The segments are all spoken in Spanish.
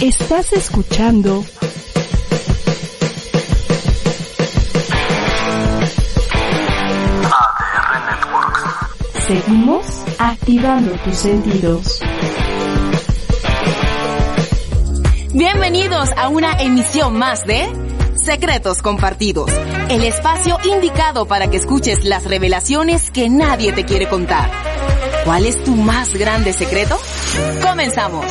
Estás escuchando ADR Networks. Seguimos activando tus sentidos. Bienvenidos a una emisión más de Secretos Compartidos, el espacio indicado para que escuches las revelaciones que nadie te quiere contar. ¿Cuál es tu más grande secreto? Comenzamos.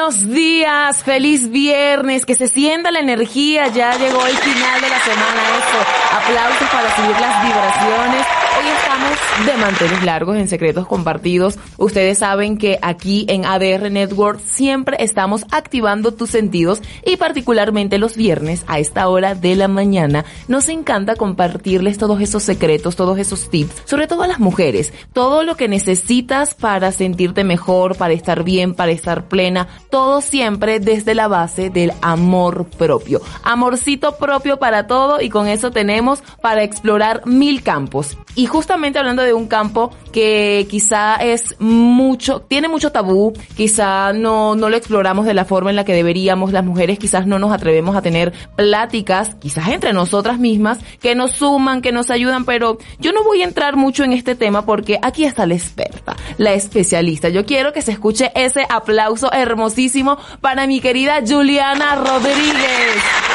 Buenos días, feliz viernes, que se sienta la energía, ya llegó el final de la semana, eso. Aplausos para subir las vibraciones. Hoy estamos de manteles largos en secretos compartidos. Ustedes saben que aquí en ADR Network siempre estamos activando tus sentidos y particularmente los viernes a esta hora de la mañana nos encanta compartirles todos esos secretos, todos esos tips, sobre todo a las mujeres, todo lo que necesitas para sentirte mejor, para estar bien, para estar plena, todo siempre desde la base del amor propio. Amorcito propio para todo y con eso tenemos para explorar mil campos. Y justamente hablando de un campo que quizá es mucho, tiene mucho tabú, quizá no, no lo exploramos de la forma en la que deberíamos, las mujeres quizás no nos atrevemos a tener pláticas, quizás entre nosotras mismas, que nos suman, que nos ayudan, pero yo no voy a entrar mucho en este tema porque aquí está la experta, la especialista. Yo quiero que se escuche ese aplauso hermosísimo para mi querida Juliana Rodríguez.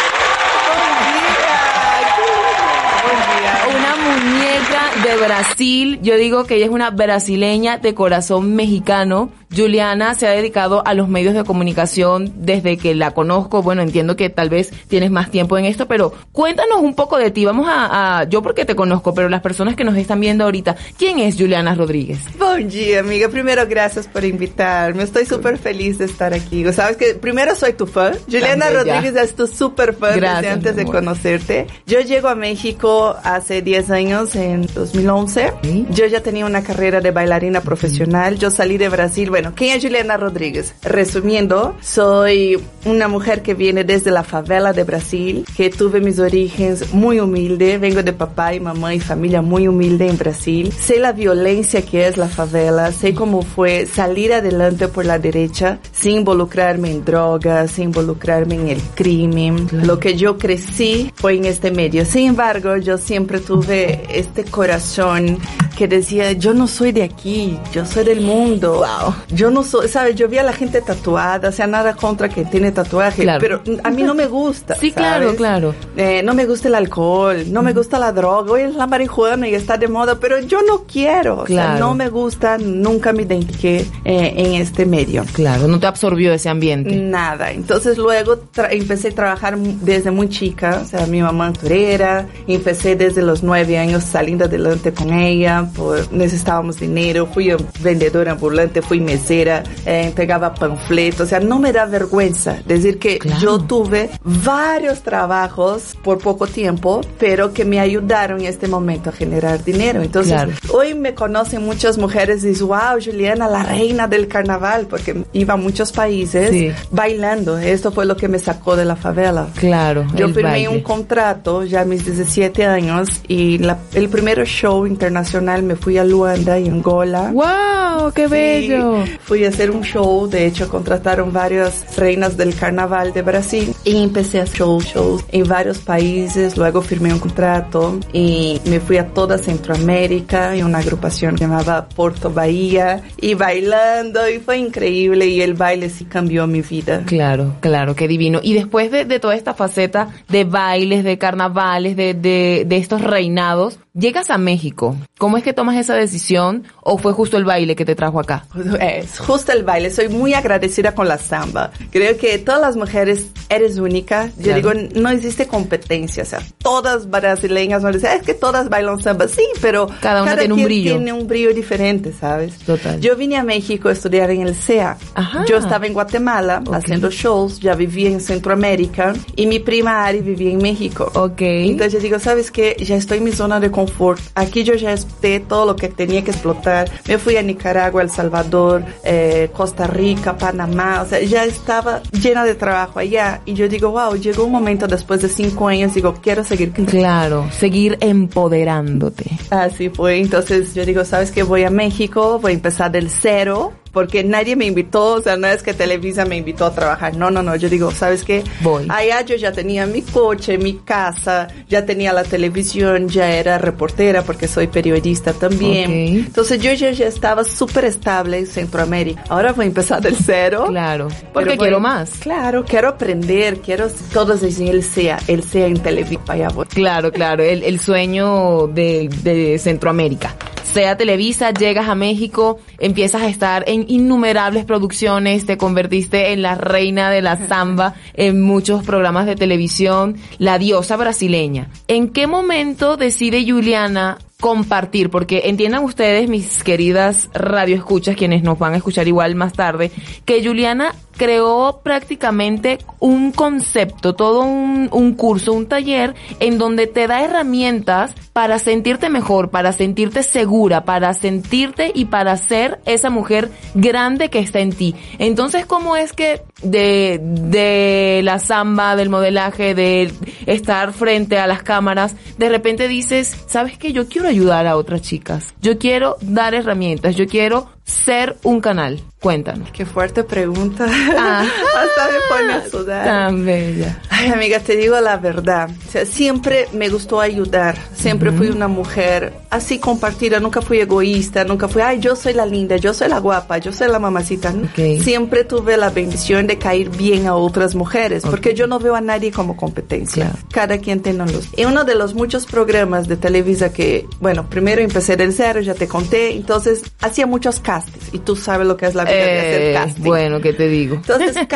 De Brasil. Yo digo que ella es una brasileña de corazón mexicano. Juliana se ha dedicado a los medios de comunicación desde que la conozco. Bueno, entiendo que tal vez tienes más tiempo en esto, pero cuéntanos un poco de ti. Vamos a, a yo porque te conozco, pero las personas que nos están viendo ahorita, ¿quién es Juliana Rodríguez? Bom dia, amiga. Primero, gracias por invitarme. Estoy súper feliz de estar aquí. Sabes que primero soy tu fan. Juliana. Rodríguez es tu súper fan Gracias, desde antes de conocerte. Yo llego a México hace 10 años, en 2011. Sí. Yo ya tenía una carrera de bailarina profesional. Yo salí de Brasil. Bueno, ¿quién es Juliana Rodríguez? Resumiendo, soy una mujer que viene desde la favela de Brasil, que tuve mis orígenes muy humilde. Vengo de papá y mamá y familia muy humilde en Brasil. Sé la violencia que es la favela, sé cómo fue salir adelante por la derecha sin involucrarme en drogas, sin involucrarme en el crimen. Lo que yo crecí fue en este medio. Sin embargo, yo siempre tuve este corazón que decía, yo no soy de aquí, yo soy del mundo. Yo no soy, sabes, yo vi a la gente tatuada, o sea, nada contra que tiene tatuaje, Claro. pero a mí no me gusta. Sí, claro, ¿sabes? claro. Eh, no me gusta el alcohol, no me gusta la droga, hoy es la marihuana y está de moda, pero yo no quiero, o sea, Claro. no me gusta, nunca me identifiqué eh, en este medio. Claro, no te absorbió ese ambiente. Nada. Entonces luego empecé a trabajar desde muy chica, o sea, mi mamá torera, empecé desde los nueve años saliendo adelante con ella, por, necesitábamos dinero, fui vendedora ambulante, fui mesera, eh, entregaba panfletos, o sea, no me da vergüenza decir que Claro. yo tuve varios trabajos por poco tiempo, pero que me ayudaron en este momento a generar dinero. Entonces, Claro. hoy me conocen muchas mujeres y dicen, wow, Juliana, la reina del carnaval, porque iba a muchos países Sí. bailando. Esto fue lo que me sacó de la favela. Claro, Yo firmé baile. un contrato ya a mis 17 años y la- el primer show internacional me fui a Luanda y Angola. ¡Wow! ¡Qué bello! Fui a hacer un show, de hecho contrataron varias reinas del carnaval de Brasil y empecé a hacer show, shows en varios países, luego firmé un contrato y me fui a toda Centroamérica en una agrupación llamada Porto Bahía y bailando y fue increíble y el baile sí cambió mi vida. Claro, claro, qué divino. Y después de, de toda esta faceta de bailes, de carnavales, de, de, de estos reinados, llegas a México. ¿Cómo es que tomas esa decisión? ¿O fue justo el baile que te trajo acá? Es justo el baile. Soy muy agradecida con la samba. Creo que todas las mujeres eres única. Yo Claro. digo, no existe competencia. O sea, todas brasileñas van a decir, "Ah, es que todas bailan samba. Sí, pero Cada una tiene un brillo. tiene un brillo diferente, ¿sabes? Total. Yo vine a México a estudiar en el CEA. Ajá. Yo estaba en Guatemala Ok. haciendo shows. Ya vivía en Centroamérica. Y mi prima Ari vivía en México. Ok. Entonces yo digo, ¿sabes qué? Ya estoy en mi zona de confort. Aquí yo ya exploté todo lo que tenía que explotar. Me fui a Nicaragua, El Salvador, eh, Costa Rica, Panamá, o sea, ya estaba llena de trabajo allá. Y yo digo, wow, llegó un momento después de cinco años, digo, quiero seguir. Claro, seguir empoderándote. Así fue. Entonces yo digo, ¿sabes qué? Voy a México, voy a empezar del cero porque nadie me invitó, o sea, no es que Televisa me invitó a trabajar, no, no, no, yo digo, ¿sabes qué? Voy. Allá yo ya tenía mi coche, mi casa, ya tenía la televisión, ya era reportera porque soy periodista también. Entonces yo ya, ya estaba súper estable en Centroamérica. Ahora voy a empezar del cero. Claro, porque Pero quiero voy- más. Claro, quiero aprender, quiero todos dicen él sea, él sea en Televisa, allá voy. Claro, claro, el, el sueño de, de Centroamérica. Sea Televisa, llegas a México, empiezas a estar en innumerables producciones, te convertiste en la reina de la samba en muchos programas de televisión, la diosa brasileña. ¿En qué momento decide Juliana compartir, porque entiendan ustedes, mis queridas radioescuchas, quienes nos van a escuchar igual más tarde, que Juliana creó prácticamente un concepto, todo un, un curso, un taller en donde te da herramientas para sentirte mejor, para sentirte segura, para sentirte y para ser esa mujer grande que está en ti. Entonces, ¿cómo es que de, de la samba, del modelaje, de estar frente a las cámaras, de repente dices, ¿sabes qué? Yo quiero ayudar a otras chicas. Yo quiero dar herramientas. Yo quiero ser un canal. Cuéntanos. Qué fuerte pregunta. Ah. Hasta me pone a sudar. Tan bella. Ay, amiga, te digo la verdad. O sea, siempre me gustó ayudar. Siempre fui una mujer así compartida. Nunca fui egoísta. Nunca fui, ay, yo soy la linda, yo soy la guapa, yo soy la mamacita. Ok. Siempre tuve la bendición de caer bien a otras mujeres. Porque yo no veo a nadie como competencia. Claro. Cada quien tiene los. Y uno de los muchos programas de Televisa que, bueno, primero empecé del cero, ya te conté. Entonces, hacía muchos castings. Y tú sabes lo que es la vida de hacer Eh, casting. bueno, ¿qué te digo? Entonces,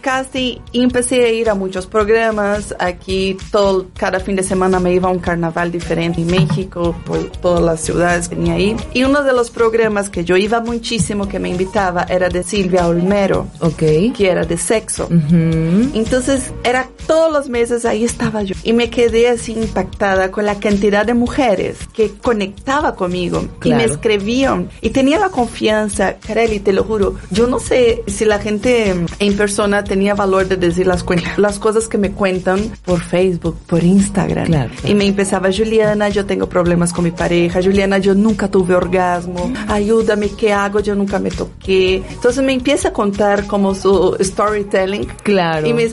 casi, y empecé a ir a muchos programas. Aquí, todo, cada fin de semana me iba a un carnaval diferente en México, por todas las ciudades que tenía ahí. Y uno de los programas que yo iba muchísimo, que me invitaba, era de Silvia Olmero, Ok. que era de sexo. Ujú. Entonces, era todos los meses ahí estaba yo. Y me quedé así impactada con la cantidad de mujeres que conectaba conmigo y me Claro. escribían. Y tenía la confianza, Kareli, te lo juro. Yo no sé si la gente en persona tenía valor de decir las, las cosas que me cuentan por Facebook, por Instagram. Claro, claro. Y me empezaba, Juliana, yo tengo problemas con mi pareja. Juliana, yo nunca tuve orgasmo. Ayúdame, ¿qué hago? Yo nunca me toqué. Entonces me empieza a contar como su storytelling. Claro. Y me,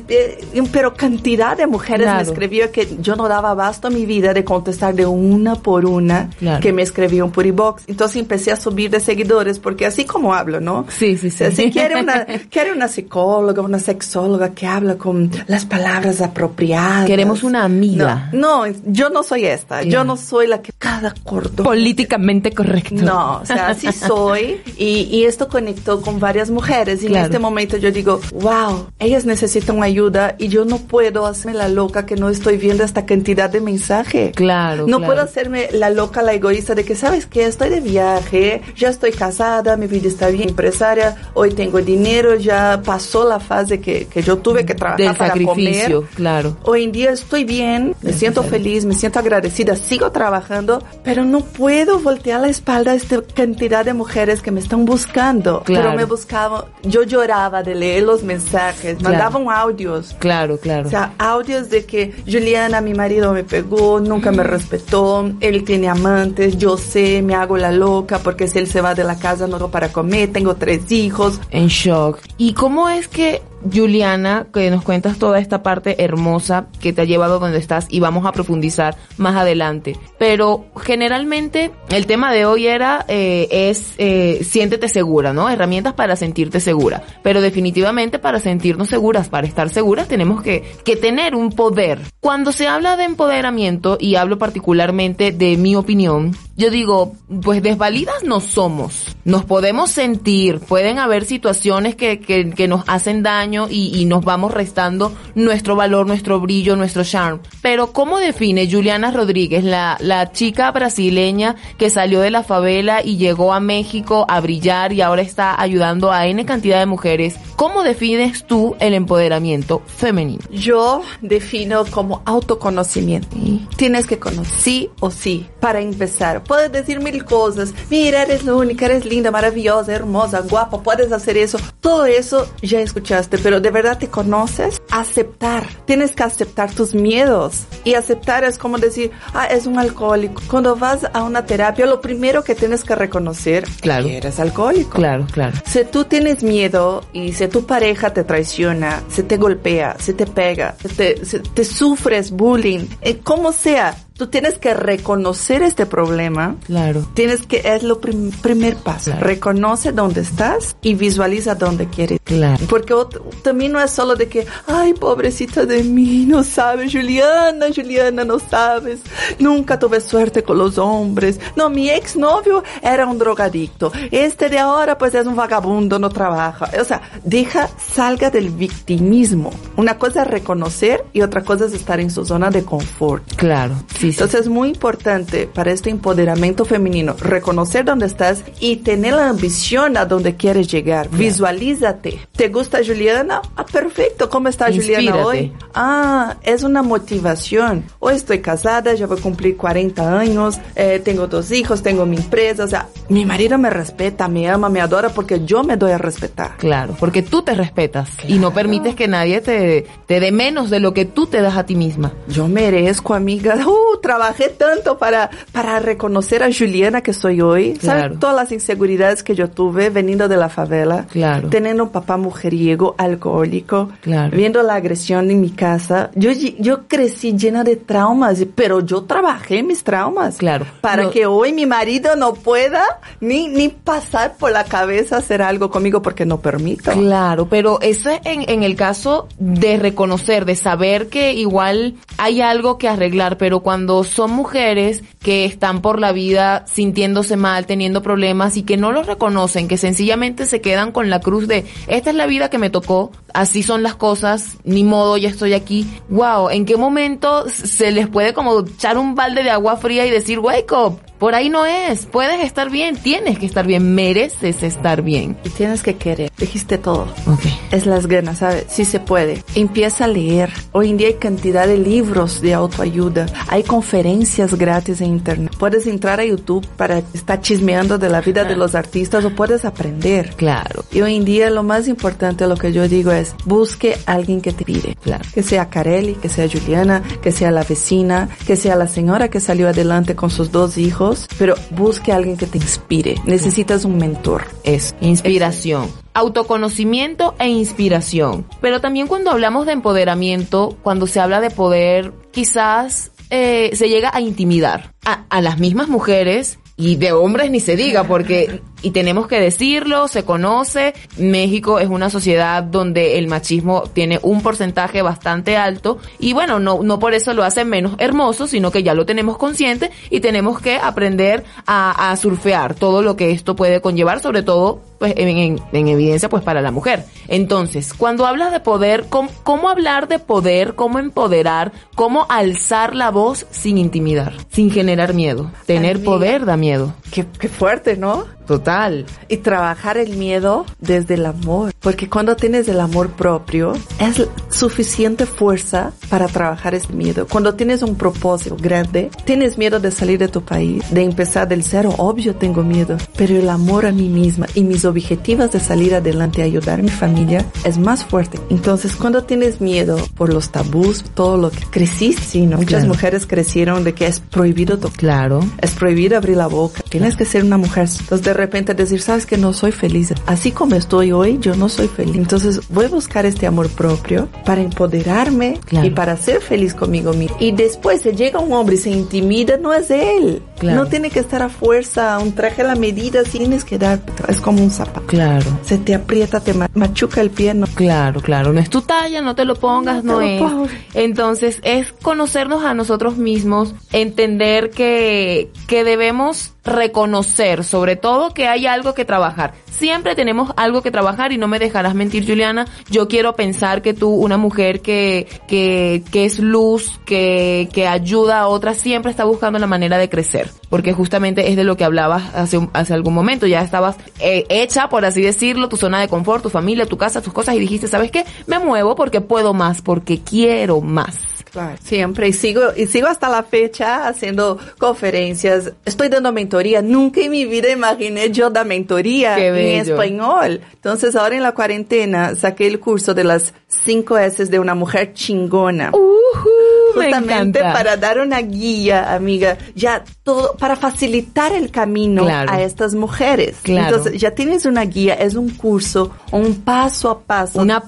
pero cantidad de mujeres me Claro. escribió que yo no daba abasto a mi vida de contestar de una por una que me escribían por inbox. Entonces empecé a subir de seguidores porque así como hablo, ¿no? Sí, sí, O sea, sí. si quiere una, quiere una psicóloga, una sexóloga que habla con las palabras apropiadas. Queremos una amiga. No, no, yo no soy esta. Yo no soy la que cada cordón. Políticamente correcto. No, o sea, así soy. Y, y esto conectó con varias mujeres. Y Claro. en este momento yo digo, wow, ellas necesitan ayuda y yo no puedo hacerme la loca que no estoy viendo esta cantidad de mensaje. Claro, No claro. puedo hacerme la loca, la egoísta de que, ¿sabes qué? Estoy de viaje, ya estoy casada, mi vida está bien, empresaria, hoy tengo dinero, ya pasó la fase que, que yo tuve que trabajar Del para sacrificio, comer. claro. Hoy en día estoy bien, me siento feliz, me siento agradecida, sigo trabajando, pero no puedo voltear la espalda a esta cantidad de mujeres que me están buscando. Claro. Pero me buscaban, yo lloraba de leer los mensajes, Claro. mandaban audios. Claro, claro. O sea, audios de que Juliana, mi marido me pegó, nunca me respetó, él tiene amantes, yo sé, me hago la loca porque si él se va de la casa tengo para comer, tengo tres hijos. en shock. ¿Y cómo es que Juliana, que nos cuentas toda esta parte hermosa que te ha llevado donde estás y vamos a profundizar más adelante? Pero generalmente el tema de hoy era eh, es eh, siéntete segura, ¿no? Herramientas para sentirte segura. Pero definitivamente para sentirnos seguras, para estar seguras tenemos que que tener un poder. Cuando se habla de empoderamiento y hablo particularmente de mi opinión, yo digo, pues desvalidas no somos. Nos podemos sentir, pueden haber situaciones que, que, que nos hacen daño y, nos vamos restando nuestro valor, nuestro brillo, nuestro charm. Pero ¿cómo define Juliana Rodríguez, la, la chica brasileña que salió de la favela y llegó a México a brillar y ahora está ayudando a N cantidad de mujeres? ¿Cómo defines tú el empoderamiento femenino? Yo defino como autoconocimiento. Tienes que conocer, sí o sí, para empezar. Puedes decir mil cosas. Mira, eres la única, eres linda, maravillosa, hermosa, guapa, puedes hacer eso. Todo eso ya escuchaste, pero de verdad te conoces. Aceptar. Tienes que aceptar tus miedos. Y aceptar es como decir, ah, es un alcohólico. Cuando vas a una terapia, lo primero que tienes que reconocer Claro. que eres alcohólico. Claro, claro. Si tú tienes miedo y si tu pareja te traiciona, se te golpea, se te pega, se te, se- te sufres bullying, eh, como sea, tú tienes que reconocer este problema. Claro. Tienes que, es lo prim- primer paso. Claro. Reconoce dónde estás y visualiza dónde quieres. Claro. Porque también no es solo de que, ay, pobrecita de mí, no sabes, Juliana, Juliana, no sabes. Nunca tuve suerte con los hombres. No, mi exnovio era un drogadicto. Este de ahora, pues es un vagabundo, no trabaja. O sea, deja, salga del victimismo. Una cosa es reconocer y otra cosa es estar en su zona de confort. Claro. Sí. Entonces es muy importante para este empoderamiento femenino reconocer dónde estás y tener la ambición a donde quieres llegar. Visualízate. ¿Te gusta Juliana? Ah, perfecto. ¿Cómo está Juliana Inspírate. hoy? Ah, es una motivación. Hoy estoy casada, ya voy a cumplir 40 años, eh, tengo dos hijos, tengo mi empresa. O sea, mi marido me respeta, me ama, me adora porque yo me doy a respetar. Claro, porque tú te respetas y no permites que nadie te, te dé menos de lo que tú te das a ti misma. Yo merezco, amiga. Uh, trabajé tanto para, para reconocer a Juliana que soy hoy. ¿Sabes Claro. todas las inseguridades que yo tuve veniendo de la favela? Claro. Teniendo un papá mujeriego, alcohólico. Claro. Viendo la agresión en mi casa. Yo, yo crecí llena de traumas, pero yo trabajé mis traumas. Claro. Para No- que hoy mi marido no pueda ni, ni pasar por la cabeza hacer algo conmigo porque no permito. Claro, pero eso es en, en el caso de reconocer, de saber que igual hay algo que arreglar, pero cuando son mujeres que están por la vida sintiéndose mal, teniendo problemas y que no los reconocen, que sencillamente se quedan con la cruz de esta es la vida que me tocó, así son las cosas, ni modo, ya estoy aquí. Wow, ¿en qué momento se les puede como echar un balde de agua fría y decir, wake up? Por ahí no es, puedes estar bien, tienes que estar bien, mereces estar bien. Y tienes que querer. Dijiste todo. Ok. Es las ganas, ¿sabes? Sí se puede. Empieza a leer. Hoy en día hay cantidad de libros de autoayuda. Hay conferencias gratis en internet. Puedes entrar a YouTube para estar chismeando de la vida de los artistas o puedes aprender. Claro. Y hoy en día lo más importante, lo que yo digo es, busque a alguien que te pide. Claro. Que sea Carelli, que sea Juliana, que sea la vecina, que sea la señora que salió adelante con sus dos hijos, pero busque a alguien que te inspire. Necesitas un mentor. Es inspiración. Autoconocimiento e inspiración. Pero también cuando hablamos de empoderamiento, cuando se habla de poder, quizás eh, se llega a intimidar a, a las mismas mujeres y de hombres ni se diga, porque, y tenemos que decirlo, se conoce, México es una sociedad donde el machismo tiene un porcentaje bastante alto y bueno, no, no por eso lo hace menos hermoso, sino que ya lo tenemos consciente y tenemos que aprender a, a surfear todo lo que esto puede conllevar, sobre todo pues en, en- en evidencia pues para la mujer. Entonces, cuando hablas de poder, ¿cómo, cómo hablar de poder? ¿Cómo empoderar? ¿Cómo alzar la voz sin intimidar? Sin generar miedo. Tener Amiga. poder da miedo. Qué, qué fuerte, ¿no? Total. Y trabajar el miedo desde el amor. Porque cuando tienes el amor propio, es suficiente fuerza para trabajar ese miedo. Cuando tienes un propósito grande, tienes miedo de salir de tu país, de empezar del cero. Obvio tengo miedo. Pero el amor a mí misma y mis objetivos de salir adelante y ayudar a mi familia es más fuerte. Entonces, cuando tienes miedo por los tabús, todo lo que creciste, sí, ¿no? Muchas Claro. mujeres crecieron de que es prohibido tocar Claro. es prohibido abrir la boca. Tienes que ser una mujer. Entonces de repente decir, sabes que no soy feliz. Así como estoy hoy, yo no soy feliz. Entonces voy a buscar este amor propio para empoderarme Claro. y para ser feliz conmigo mismo. Y después se llega un hombre y se intimida, no es él. Claro. No tiene que estar a fuerza, un traje a la medida, tienes que dar. Es como un zapato. Claro. Se te aprieta, te ma- machuca el pie, no. Claro, claro. No es tu talla, no te lo pongas, No no, es. pongas. Entonces, es conocernos a nosotros mismos, entender que, que debemos reconocer, sobre todo, que hay algo que trabajar. Siempre tenemos algo que trabajar y no me dejarás mentir, Juliana. Yo quiero pensar que tú, una mujer que, que, que es luz, que, que ayuda a otras, siempre está buscando la manera de crecer. Porque justamente es de lo que hablabas hace, hace algún momento. Ya estabas eh, hecha, por así decirlo, tu zona de confort, tu familia, tu casa, tus cosas y dijiste, ¿sabes qué? Me muevo porque puedo más, porque quiero más. Claro, siempre. Y sigo, y sigo hasta la fecha haciendo conferencias. Estoy dando mentoría. Nunca en mi vida imaginé yo dar mentoría en español. Entonces, ahora en la cuarentena saqué el curso de las cinco S de una mujer chingona. Ujú, me Justamente para dar una guía, amiga, ya todo, para facilitar el camino Claro. a estas mujeres. Claro. Entonces, ya tienes una guía, es un curso, un paso a paso. Una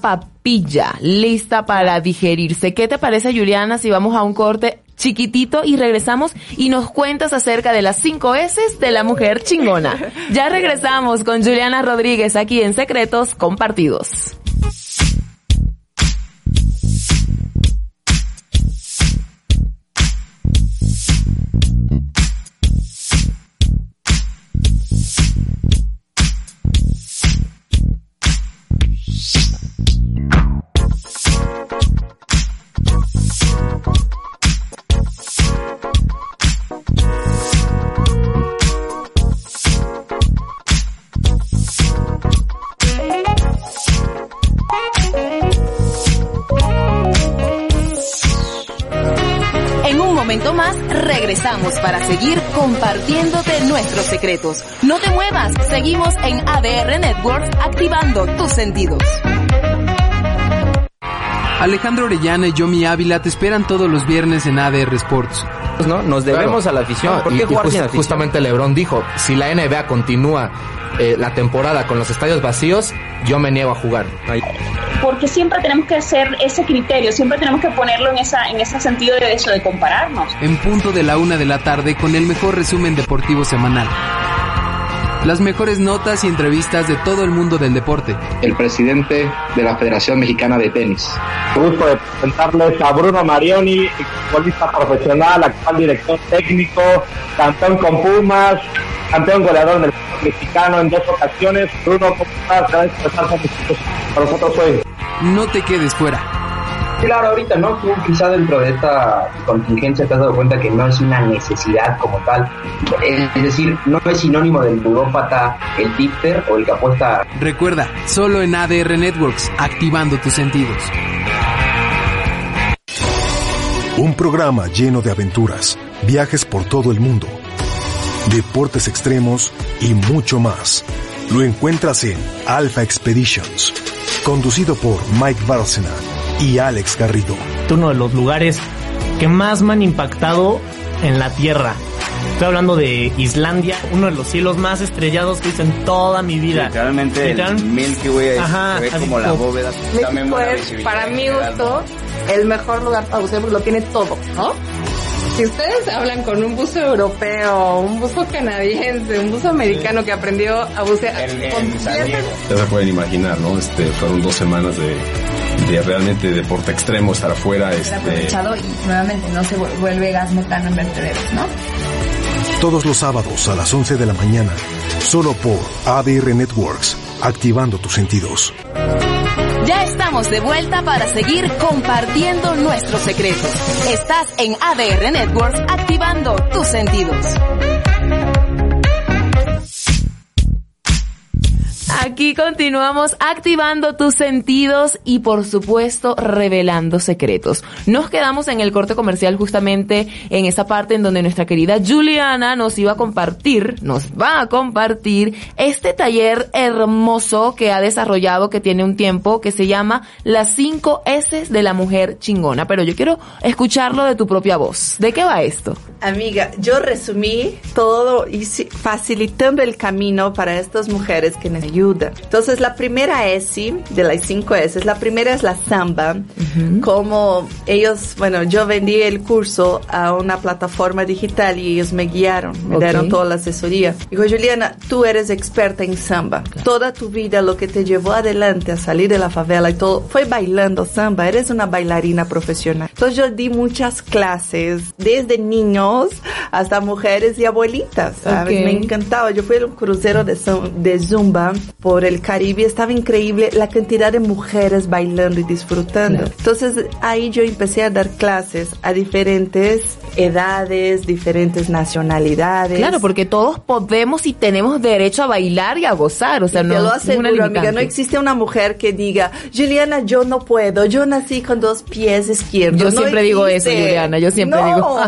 papilla lista para digerirse. ¿Qué te parece, Juliana, si vamos a un corte chiquitito y regresamos y nos cuentas acerca de las cinco S de la mujer chingona? Ya regresamos con Juliana Rodríguez aquí en Secretos Compartidos. Momento más regresamos para seguir compartiéndote nuestros secretos. No te muevas, seguimos en ADR Networks activando tus sentidos. Alejandro Orellana y Yomi Ávila te esperan todos los viernes en ADR Sports. ¿No? Nos debemos Claro. a la afición. No, ¿Por y- qué y jugar just- sin afición? Justamente LeBron dijo, si la NBA continúa eh, la temporada con los estadios vacíos, yo me niego a jugar. porque siempre tenemos que hacer ese criterio, siempre tenemos que ponerlo en esa en ese sentido de eso de compararnos. En punto de la una de la tarde con el mejor resumen deportivo semanal. Las mejores notas y entrevistas de todo el mundo del deporte. el presidente de la Federación Mexicana de Tenis. gusto de presentarles a Bruno Marioni, futbolista profesional, actual director técnico, campeón con Pumas, campeón goleador del fútbol mexicano en dos ocasiones. Bruno, ¿cómo estás? Gracias por estar con nosotros, con nosotros hoy. No te quedes fuera. Claro, ahorita, ¿no? Tú quizá dentro de esta contingencia te has dado cuenta que no es una necesidad como tal. Es decir, no es sinónimo del ludópata, el tipster o el que apuesta Recuerda, solo en ADR Networks, activando tus sentidos. Un programa lleno de aventuras, viajes por todo el mundo, deportes extremos y mucho más. Lo encuentras en Alpha Expeditions, conducido por Mike Bárcena y Alex Garrido. uno de los lugares que más me han impactado en la Tierra. Estoy hablando de Islandia, uno de los cielos más estrellados que hice en toda mi vida. Literalmente Literal- el Milky Way Ajá, se ve así como la bóveda. México es, para mi gusto, el mejor lugar para bucear porque lo tiene todo, ¿no? Si ustedes hablan con un buzo europeo, un buzo canadiense, un buzo americano que aprendió a bucear Ya se pueden imaginar, ¿no? Este, fueron dos semanas de, de realmente deporte extremo, estar afuera, este, aprovechado y nuevamente no se vu- vuelve gas metano en vertederos, ¿no? Todos los sábados a las 11 de la mañana, solo por ADR Networks, activando tus sentidos. Ya estamos de vuelta para seguir compartiendo nuestros secretos. Estás en ADR Networks activando tus sentidos. Aquí continuamos activando tus sentidos y por supuesto revelando secretos. Nos quedamos en el corte comercial justamente en esa parte en donde nuestra querida Juliana nos iba a compartir, nos va a compartir este taller hermoso que ha desarrollado que tiene un tiempo que se llama Las 5 S de la mujer chingona. Pero yo quiero escucharlo de tu propia voz. ¿De qué va esto? Amiga, yo resumí todo y facilitando el camino para estas mujeres que necesitan ayuda. Entonces, la primera S de las cinco S, la primera es la samba. Como ellos, bueno, yo vendí el curso a una plataforma digital y ellos me guiaron, me Ok. dieron toda la asesoría. Dijo, Juliana, tú eres experta en samba. Toda tu vida lo que te llevó adelante a salir de la favela y todo fue bailando samba. Eres una bailarina profesional. Entonces yo di muchas clases, desde niños hasta mujeres y abuelitas, ¿sabes? Ok. Me encantaba. Yo fui a un crucero de, de Zumba por el Caribe, estaba increíble la cantidad de mujeres bailando y disfrutando. Entonces ahí yo empecé a dar clases a diferentes edades, diferentes nacionalidades. Claro, porque todos podemos y tenemos derecho a bailar y a gozar, o sea, Y no te lo es una aseguro, amiga, no existe una mujer que diga, Juliana, yo no puedo, yo nací con dos pies izquierdos. Yo No siempre digo eso, existe. Juliana, yo siempre No. digo.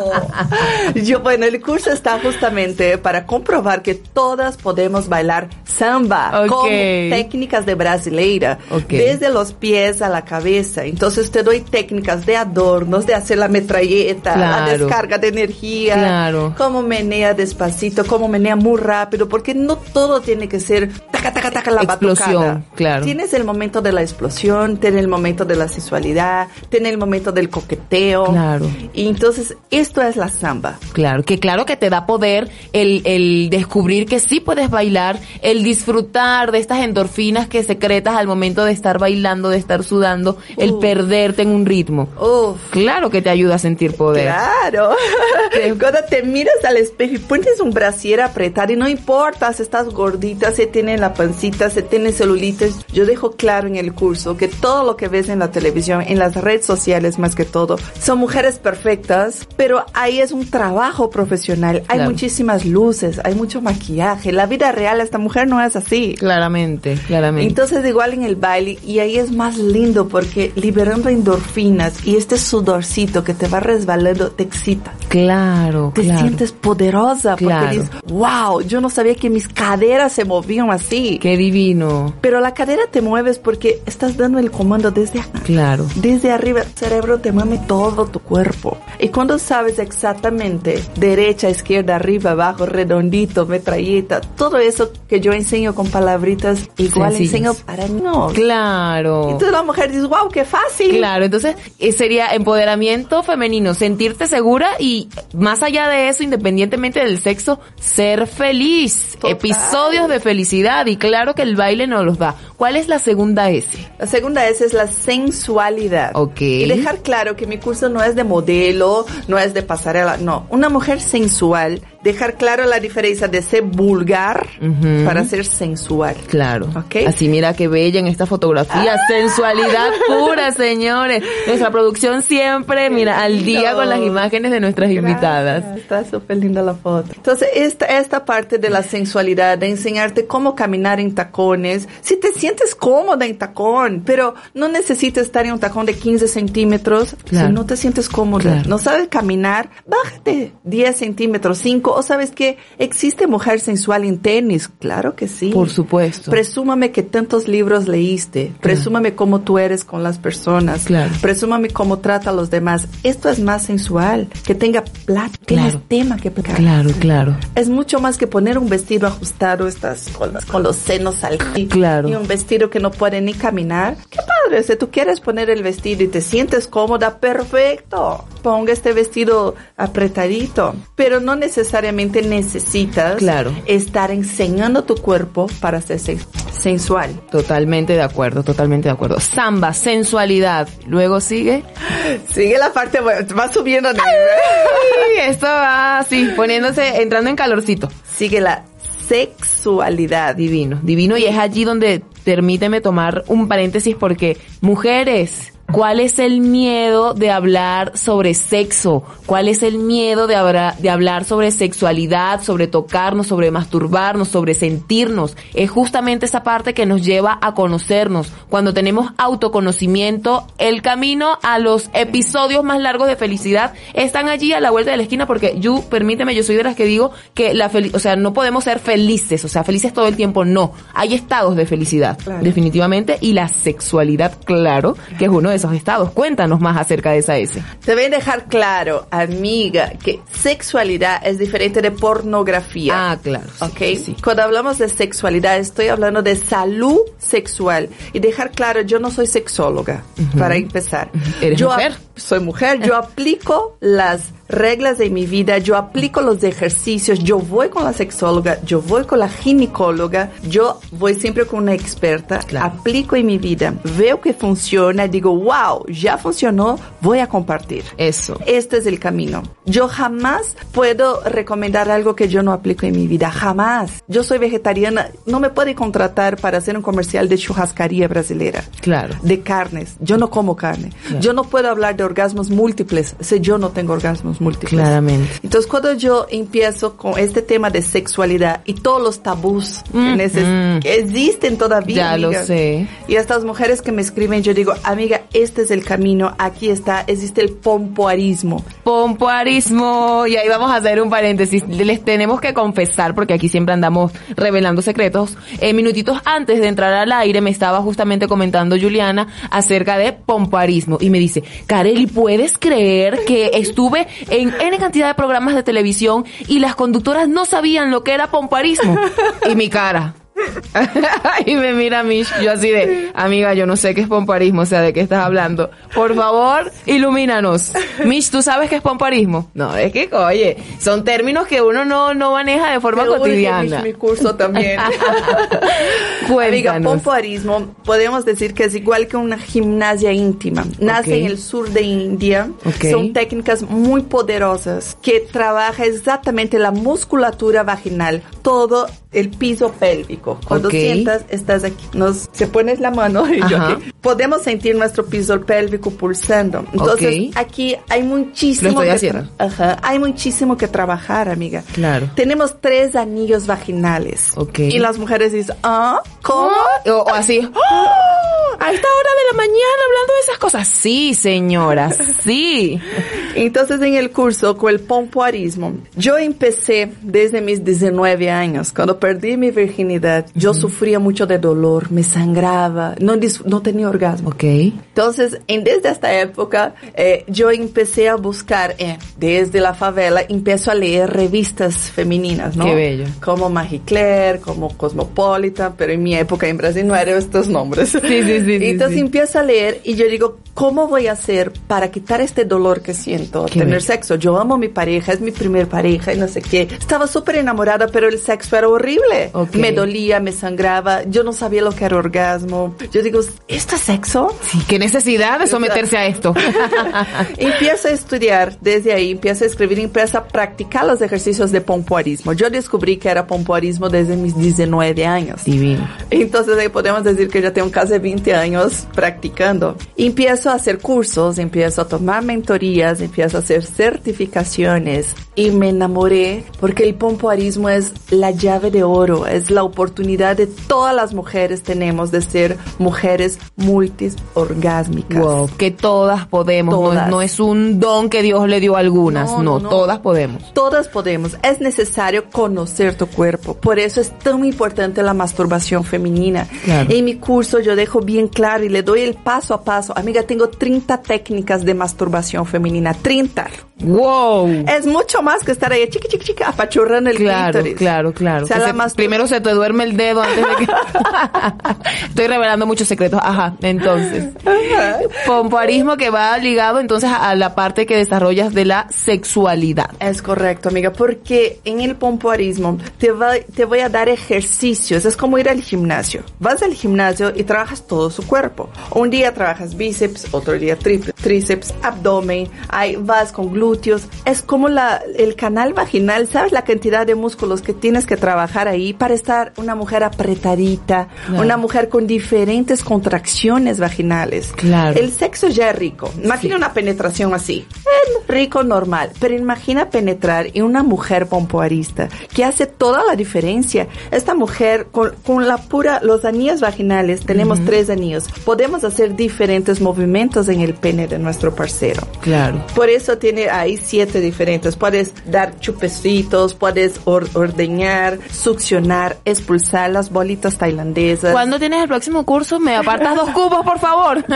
yo, bueno, el curso está justamente para comprobar que todas podemos bailar samba Ok. con técnicas de brasileira, desde los pies a la cabeza. Entonces te doy técnicas de adornos, de hacer la metralleta, la descarga de energía, Claro. cómo menea despacito, cómo menea muy rápido, porque no todo tiene que ser taca, taca, taca, la Explosión, batucada. claro. Tienes el momento de la explosión, tienes el momento de la sensualidad, tienes el momento del coqueteo. Claro. Y entonces, esto es la samba. Claro, que claro que te da poder el, el descubrir que sí puedes bailar, el disfrutar de estas endorfinas que secretas al momento de estar bailando, de estar sudando, el Uf. perderte en un ritmo. Uf. Claro que te ayuda a sentir poder. Claro. Cuando te miras al espejo y pones un brasier apretado y no importa si estás gordita, si tienes la pancita, si tienes celulitis. Yo dejo claro en el curso que todo lo que ves en la televisión, en las redes sociales más que todo, son mujeres perfectas, pero ahí es un trabajo profesional. Hay Claro. muchísimas luces, hay mucho maquillaje. La vida real, esta mujer no es así. Claramente, claramente. Entonces igual en el baile y ahí es más lindo porque liberando endorfinas y este sudorcito que te va resbalando te excita. claro, Te claro. sientes poderosa porque Claro. dices, wow, yo no sabía que mis caderas se movían así. Qué divino. Pero la cadera te mueves porque estás dando el comando desde acá. Claro. Desde arriba, el cerebro te mueve todo tu cuerpo. Y cuando sabes exactamente derecha, izquierda, arriba, abajo, redondito, metralleta, todo eso que yo enseño con igual enseño para niños. Claro. Entonces la mujer dice, wow, qué fácil. Claro, entonces eh, sería empoderamiento femenino, sentirte segura y más allá de eso, independientemente del sexo, ser feliz. Episodios de felicidad y claro que el baile nos los da. ¿Cuál es la segunda S? La segunda S es la sensualidad. Ok. Y dejar claro que mi curso no es de modelo, no es de pasarela, no. Una mujer sensual, dejar claro la diferencia de ser vulgar Ujú. para ser sensual. Claro. Ok. Así mira qué bella en esta fotografía. Sensualidad pura, señores. Nuestra producción siempre, mira, al día con las imágenes de nuestras invitadas. Está súper linda la foto. Entonces, esta, esta parte de la sensualidad, de enseñarte cómo caminar en tacones, si te sientes cómoda en tacón, pero no necesitas estar en un tacón de 15 centímetros Claro. si no te sientes cómoda. Claro. No sabes caminar, bájate 10 centímetros, 5, o sabes que existe mujer sensual en tenis. Claro que sí. Por supuesto. Presúmame que tantos libros leíste. Presúmame cómo tú eres con las personas. Claro. Presúmame cómo trata a los demás. Esto es más sensual. Que tenga plata, Claro. tema que platicar. Claro, claro. Es mucho más que poner un vestido ajustado, estas con, con los senos al Claro. y un vestido que no puede ni caminar. Qué padre, si tú quieres poner el vestido y te sientes cómoda, perfecto. Ponga este vestido apretadito, pero no necesariamente necesitas Claro. estar enseñando tu cuerpo para ser sen- sensual. Totalmente de acuerdo, totalmente de acuerdo. Samba, sensualidad. Luego sigue. Sigue la parte, va subiendo. de- Ay, esto va así, poniéndose, entrando en calorcito. Sigue la sexualidad. Divino, divino. Y es allí donde permíteme tomar un paréntesis porque mujeres, ¿cuál es el miedo de hablar sobre sexo? ¿Cuál es el miedo de, habra- de hablar sobre sexualidad, sobre tocarnos, sobre masturbarnos, sobre sentirnos? Es justamente esa parte que nos lleva a conocernos. Cuando tenemos autoconocimiento, el camino a los episodios más largos de felicidad están allí a la vuelta de la esquina porque yo, permíteme, yo soy de las que digo que la fel- o sea, no podemos ser felices, o sea, felices todo el tiempo, no. Hay estados de felicidad, Claro. definitivamente, y la sexualidad, claro, que es uno de esos estados. Cuéntanos más acerca de esa S. A dejar claro, amiga, que sexualidad es diferente de pornografía. Ah, claro. sí, ¿Ok? sí. Cuando hablamos de sexualidad, estoy hablando de salud sexual. Y dejar claro, yo no soy sexóloga, para empezar. ¿Eres yo, mujer? soy mujer, yo aplico las reglas de mi vida, yo aplico los ejercicios, yo voy con la sexóloga, yo voy con la ginecóloga, yo voy siempre con una experta, aplico en mi vida, veo que funciona, digo, wow, ya funcionó, voy a compartir. Eso. Este es el camino. Yo jamás puedo recomendar algo que yo no aplico en mi vida, jamás. Yo soy vegetariana, no me puede contratar para hacer un comercial de churrascaría brasilera. Claro. De carnes, yo no como carne. Yo no puedo hablar de orgasmos múltiples si yo no tengo orgasmos múltiples. Claramente. Entonces, cuando yo empiezo con este tema de sexualidad y todos los tabús que, neces- que existen todavía, Ya lo amiga, sé. y estas mujeres que me escriben, yo digo, amiga, este es el camino, aquí está, existe el pompoarismo. Pompoarismo. Y ahí vamos a hacer un paréntesis. Les tenemos que confesar, porque aquí siempre andamos revelando secretos. Eh, minutitos antes de entrar al aire me estaba justamente comentando Juliana acerca de pompoarismo. Y me dice, Kareli, ¿puedes creer que estuve en N cantidad de programas de televisión y las conductoras no sabían lo que era pompoarismo? Y mi cara. y me mira Mish, yo así de, amiga, yo no sé qué es pomparismo, o sea, ¿de qué estás hablando? Por favor, ilumínanos. Mish, ¿tú sabes qué es pomparismo? No, es que, oye, son términos que uno no, no maneja de forma urge, cotidiana. Mi, mi curso también. Amiga, Cuéntanos. pompoarismo, podemos decir que es igual que una gimnasia íntima. Nace Ok. en el sur de India. Ok. Son técnicas muy poderosas que trabaja exactamente la musculatura vaginal, todo el piso pélvico. Cuando Ok. sientas, estás aquí. Nos, se pones la mano y yo aquí. Podemos sentir nuestro piso pélvico pulsando. Entonces, Ok. aquí hay muchísimo Lo estoy que haciendo. Ajá, hay muchísimo que trabajar, amiga. Claro. Tenemos tres anillos vaginales. Ok. Y las mujeres dicen, ¿ah? ¿Cómo? O, o así, ¡Oh! a esta hora de la mañana hablando de esas cosas. Sí, señora, sí. Entonces, en el curso con el pompoarismo, yo empecé desde mis 19 años. Cuando perdí mi virginidad, yo sufría mucho de dolor, me sangraba, no, no tenía orgasmo. Ok. Entonces, en, desde esta época, eh, yo empecé a buscar, eh, desde la favela, empiezo a leer revistas femeninas, ¿no? Qué bello. Como Marie Claire, como Cosmopolitan, pero en mi época en Brasil no eran estos nombres. Sí, sí, sí, Entonces sí. empiezo a leer y yo digo, ¿cómo voy a hacer para quitar este dolor que siento Qué tener bello. sexo? Yo amo a mi pareja, es mi primer pareja y no sé qué. Estaba súper enamorada, pero el sexo era horrible. Ok. Me dolía, me sangraba, yo no sabía lo que era orgasmo. Yo digo, ¿esto es sexo? Sí, qué necesidad de someterse a esto. empiezo a estudiar desde ahí, empiezo a escribir, empiezo a practicar los ejercicios de pompoarismo. Yo descubrí que era pompoarismo desde mis 19 años. Divino. Entonces ahí podemos decir que ya tengo casi 20 años practicando. Empiezo a hacer cursos, empiezo a tomar mentorías, empiezo a hacer certificaciones y me enamoré porque el pompoarismo es la llave de oro, es la oportunidad de todas las mujeres tenemos de ser mujeres multiorgásmicas. Wow, que todas podemos. No, Todas. es- no es un don que Dios le dio a algunas. No, No, no, no. todas podemos. Todas podemos. Es necesario conocer tu cuerpo. Por eso es tan importante la masturbación femenina. Claro. En mi curso yo dejo bien claro y le doy el paso a paso. Amiga, tengo 30 técnicas de masturbación femenina. 30. Wow. Es mucho más que estar ahí chiqui, chiqui, chiqui, apachurrando el Claro, clítoris. claro, claro. O sea, se- primero se te duerme el dedo antes de que... Estoy revelando muchos secretos. Ajá, entonces. Pompoarismo que va ligado entonces a la parte que desarrollas de la sexualidad. Es correcto, amiga, porque en el pompoarismo te, va, te voy a dar ejercicios. Es como ir al gimnasio. Vas al gimnasio y trabajas todo su cuerpo. Un día trabajas bíceps, otro día tri- tríceps, abdomen, ahí vas con glúteos. Es como la, el canal vaginal, ¿sabes? La cantidad de músculos que tienes que trabajar ahí para estar una mujer apretadita, Claro. una mujer con diferentes contracciones vaginales. Claro. El sexo ya es rico. Imagina una penetración así. Es rico normal. Pero imagina penetrar en una mujer pompoarista que hace toda la diferencia. Esta mujer con, con la pura, los anillos vaginales, tenemos tres anillos. Podemos hacer diferentes movimientos en el pene de nuestro parcero. Claro. Por eso tiene ahí siete diferentes. Puedes dar chupecitos, puedes or- ordeñar, succionar, expulsar las bolitas tailandesas. ¿Cuándo tienes el próximo curso? ¿Me apartas dos cubos, por favor?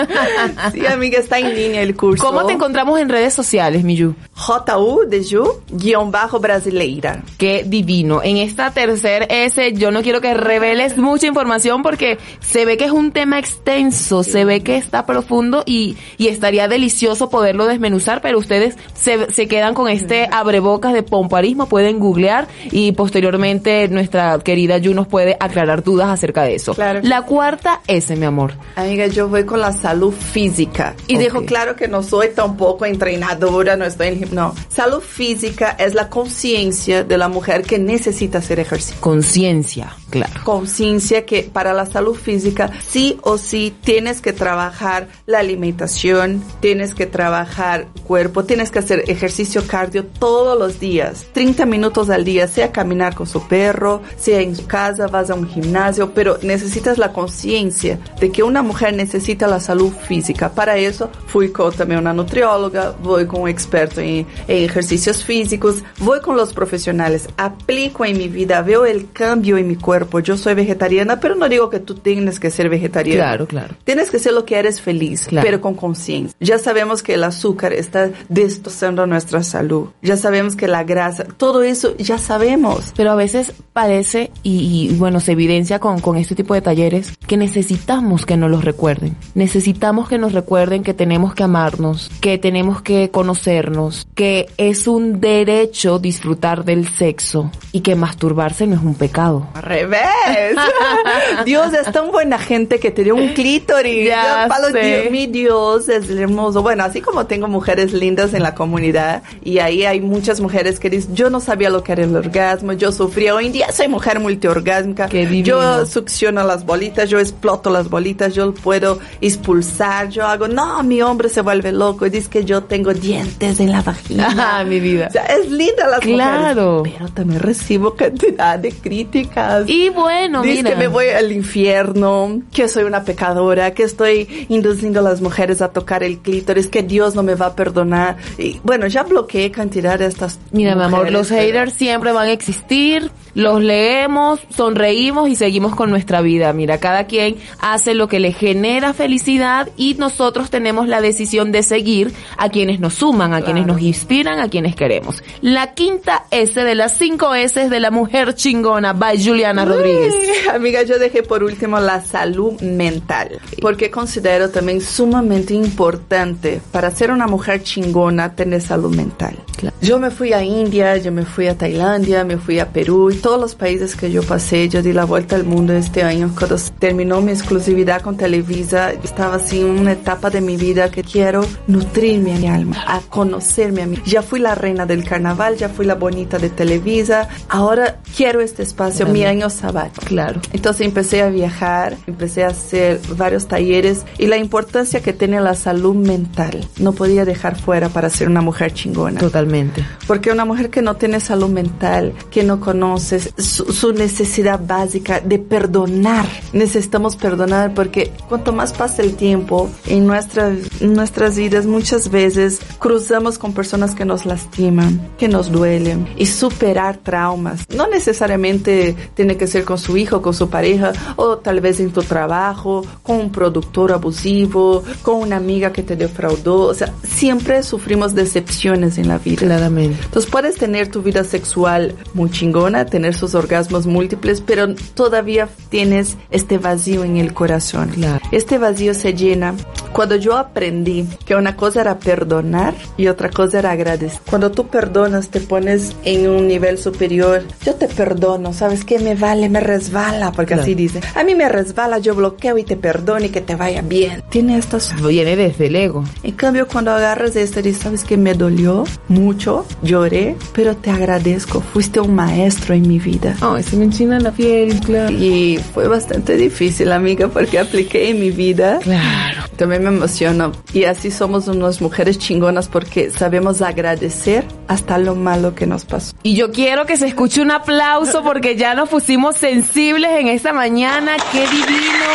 Sí, amiga, está en línea el curso. ¿Cómo te encontramos en redes sociales, Miyu? JU de Ju, guion bajo brasileira. Qué divino. En esta tercer S, yo no quiero que reveles mucha información porque se ve que es un tema extenso, se ve que está profundo y, y estaría delicioso poderlo desmenuzar, pero ustedes se, se quedan con este abrebocas de pomparismo, pueden googlear y posteriormente nuestra querida Yu nos puede aclarar dudas acerca de eso. Claro. La cuarta S, mi amor. Amiga, yo voy con la salud física. Y Ok. dejo claro que no soy tampoco entrenadora, no estoy en... No, salud física es la conciencia de la mujer que necesita hacer ejercicio. Conciencia, claro. Conciencia que para la salud física sí o sí tienes que trabajar la alimentación, tienes que trabajar cuerpo, tienes que hacer ejercicio cardio todos los días, 30 minutos al día, sea caminar con su perro, sea en su casa, vas a un gimnasio, pero necesitas la conciencia de que una mujer necesita la salud física. Para eso fui con también una nutrióloga, voy con un experto en, en ejercicios físicos, voy con los profesionales, aplico en mi vida, veo el cambio en mi cuerpo. Yo soy vegetariana, pero no digo que tú tienes que ser vegetariana. Claro, claro. Tienes que ser lo que eres feliz, Claro. pero con conciencia. Ya sabemos que el azúcar está destrozando nuestra salud. Ya sabemos que la grasa, todo eso ya sabemos. Pero a veces parece, y, y, bueno, se evidencia con, con este tipo de talleres, que necesitamos que nos los recuerden. Necesitamos que nos recuerden que tenemos que amarnos, que tenemos que conocernos, que es un derecho disfrutar del sexo y que masturbarse no es un pecado. Al revés. Dios es tan buena gente que te dio un clítoris. Ya sé. Dios, mi Dios es hermoso. Bueno, así como tengo mujeres lindas en la comunidad y ahí hay muchas mujeres que dicen, yo no sabía lo que era el orgasmo, yo sufría. Hoy en día soy mujer multiorgásmica. Yo succiono las bolitas, yo exploto las bolitas, yo puedo expulsar, yo hago, no, mi hombre se vuelve loco y dice que yo tengo dientes en la vagina. Ah, mi vida. O sea, es linda las Claro. mujeres. Pero también recibo cantidad de críticas. Y bueno, Dice mira. que me voy al infierno, que soy una pecadora, que estoy induciendo a las mujeres a tocar el clítoris, que Dios no me va a perdonar. Y bueno, ya bloqueé cantidad de estas. Mira, mi amor, mujeres, los pero- haters siempre van a existir, los leemos, sonreímos y seguimos con nuestra vida. Mira, cada quien hace lo que le genera felicidad y nosotros tenemos la decisión de seguir a quienes nos suman, a quienes nos inspiran, a quienes queremos. La quinta S de las cinco S de la mujer chingona, by Juliana Rodríguez. Amiga, yo dejé por último la salud mental, porque considero también sumamente importante para ser una mujer chingona tener salud mental. Yo me fui a India, yo me fui a Tailandia, me fui a Perú todos los países que yo pasé, yo di la vuelta al mundo este año. Cuando terminó mi exclusividad con Televisa, estaba así en una etapa de mi vida que quiero nutrirme a mi alma, a conocerme a mí. Ya fui la reina del carnaval, ya fui la bonita de Televisa, ahora quiero este espacio, mi año sabático. Claro. Entonces empecé a viajar, empecé a hacer varios talleres y la importancia que tiene la salud mental. No podía dejar fuera para ser una mujer chingona. Totalmente. Porque una mujer que no tiene salud mental, que no conoce su, su necesidad básica de perdonar, necesitamos perdonar porque cuanto más pasa el tiempo en nuestra, nuestras vidas, muchas veces cruzamos con personas que nos lastiman, que nos duelen y superar traumas. No necesariamente tiene que ser con su hijo, con su pareja o tal vez en tu trabajo, con un productor abusivo, con una amiga que te defraudó. O sea, siempre sufrimos decepciones en la vida. Claramente. Entonces puedes tener tu vida sexual muy chingona, tener sus orgasmos múltiples, pero todavía tienes este vacío en el corazón. Este vacío se llena cuando yo aprendí que una cosa era perdonar y otra cosa era agradecer. Cuando tú perdonas, te pones en un nivel superior. Yo te perdono, ¿sabes qué? Me vale, me resbala, porque Claro. así dicen. A mí me resbala, yo bloqueo y te perdono y que te vaya bien. Tiene estas... Viene desde el ego. En cambio, cuando agarras esto y sabes que me dolió mucho, lloré, pero te agradezco, fuiste un maestro en mi vida. Ay, se me enchina la piel, claro. Y fue bastante difícil, amiga, porque apliqué en mi vida. Claro. También me emociono. Y así somos unas mujeres chingonas porque sabemos agradecer hasta lo malo que nos pasó. Y yo quiero que se escuche un aplauso porque ya nos pusimos sensibles en esta mañana. Qué divino,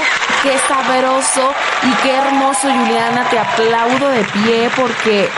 qué sabroso y qué hermoso, Juliana. Te aplaudo de pie porque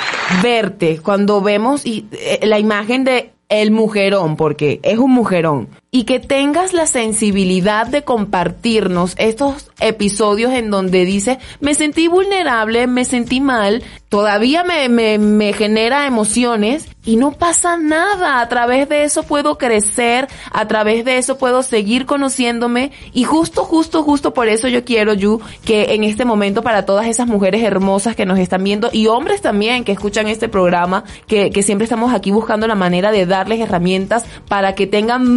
verte cuando vemos y, eh, la imagen de el mujerón, porque es un mujerón, y que tengas la sensibilidad de compartirnos estos episodios en donde dices, me sentí vulnerable, me sentí mal, todavía me, me, me genera emociones y no pasa nada. A través de eso puedo crecer, a través de eso puedo seguir conociéndome y justo, justo, justo por eso yo quiero, Yu, que en este momento para todas esas mujeres hermosas que nos están viendo y hombres también que escuchan este programa, que, que siempre estamos aquí buscando la manera de darles herramientas para que tengan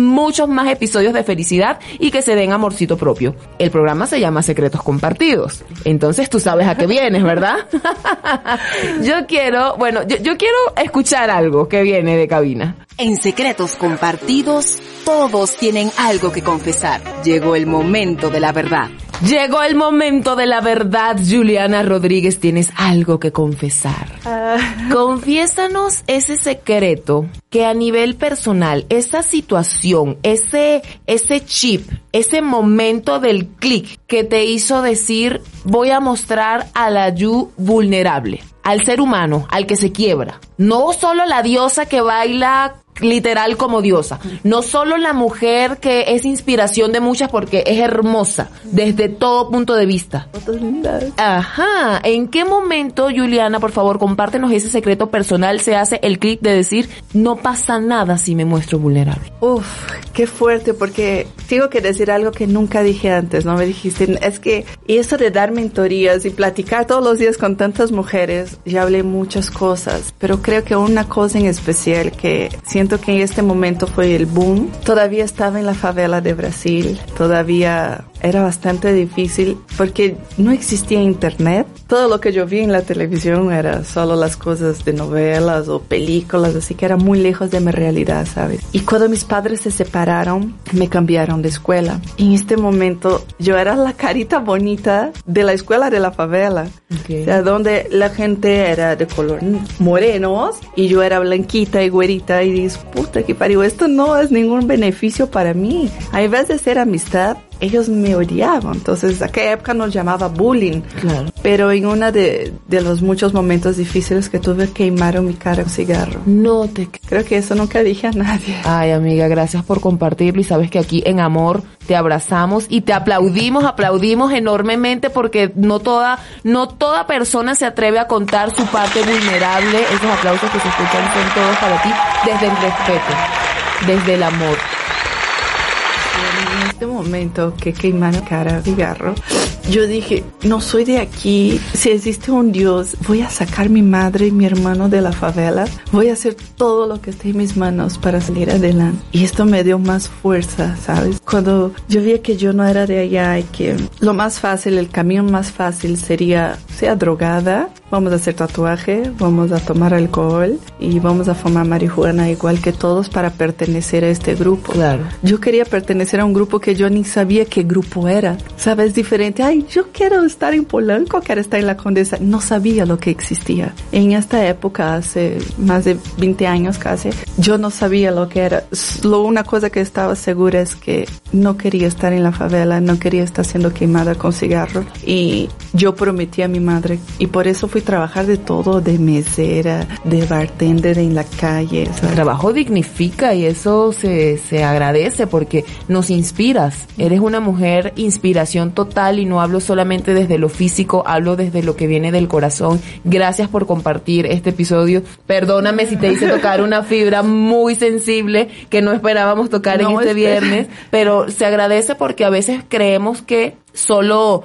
más episodios de felicidad y que se den amorcito propio. El programa se llama Secretos Compartidos. Entonces tú sabes a qué vienes, ¿verdad? yo quiero, bueno, yo quiero escuchar algo que viene de cabina. En Secretos Compartidos, todos tienen algo que confesar. Llegó el momento de la verdad. Llegó el momento de la verdad, Juliana Rodríguez, tienes algo que confesar. Confiésanos ese secreto que a nivel personal, esa situación, ese, ese chip, ese momento del clic que te hizo decir, voy a mostrar a la Yu vulnerable, al ser humano, al que se quiebra. No solo la diosa que baila literal como diosa. No solo la mujer que es inspiración de muchas porque es hermosa desde todo punto de vista. Ajá. ¿En qué momento, Juliana, por favor, compártenos ese secreto personal, se hace el clic de decir, no pasa nada si me muestro vulnerable? Uf, qué fuerte, porque tengo que decir algo que nunca dije antes, ¿no? Me dijiste, es que eso de dar mentorías y platicar todos los días con tantas mujeres, ya hablé muchas cosas, pero creo que una cosa en especial que siento que en este momento fue el boom. Todavía estaba en la favela de Brasil, todavía era bastante difícil porque no existía internet. Todo lo que yo vi en la televisión era solo las cosas de novelas o películas, así que era muy lejos de mi realidad, ¿sabes? Y cuando mis padres se separaron, me cambiaron de escuela. Y en este momento yo era la carita bonita de la escuela de la favela. O sea, donde la gente era de color morenos y yo era blanquita y güerita y dices, puta que parió, esto no es ningún beneficio para mí. A vez de ser amistad, ellos me odiaban. Entonces, aquella época nos llamaba bullying. Claro. Pero en uno de, de, los muchos momentos difíciles que tuve, quemaron mi cara un cigarro. No te... Creo que eso nunca dije a nadie. Ay, amiga, gracias por compartirlo y sabes que aquí en Amor te abrazamos y te aplaudimos, aplaudimos enormemente porque no toda, no toda persona se atreve a contar su parte vulnerable. Esos aplausos que se escuchan son todos para ti desde el respeto, desde el amor este momento que quemaron cara cigarro, yo dije, no soy de aquí, si existe un Dios, voy a sacar mi madre y mi hermano de la favela, voy a hacer todo lo que esté en mis manos para salir adelante. Y esto me dio más fuerza, ¿sabes? Cuando yo vi que yo no era de allá y que lo más fácil, el camino más fácil sería, sea drogada, vamos a hacer tatuaje, vamos a tomar alcohol y vamos a fumar marihuana igual que todos para pertenecer a este grupo. Claro. Yo quería pertenecer a un grupo que yo ni sabía qué grupo era. ¿Sabes? Diferente. Ay, yo quiero estar en Polanco, quiero estar en la Condesa. No sabía lo que existía. En esta época, hace más de 20 años casi, yo no sabía lo que era. Lo una cosa que estaba segura es que no quería estar en la favela, no quería estar siendo quemada con cigarro. Y yo prometí a mi madre y por eso fui a trabajar de todo, de mesera, de bartender en la calle. ¿sabes? El trabajo dignifica y eso se, se agradece porque nos inspiras. Eres una mujer inspiración total y no hablo solamente desde lo físico, hablo desde lo que viene del corazón. Gracias por compartir este episodio. Perdóname si te hice tocar una fibra muy sensible que no esperábamos tocar no, en este viernes, pero se agradece porque a veces creemos que solo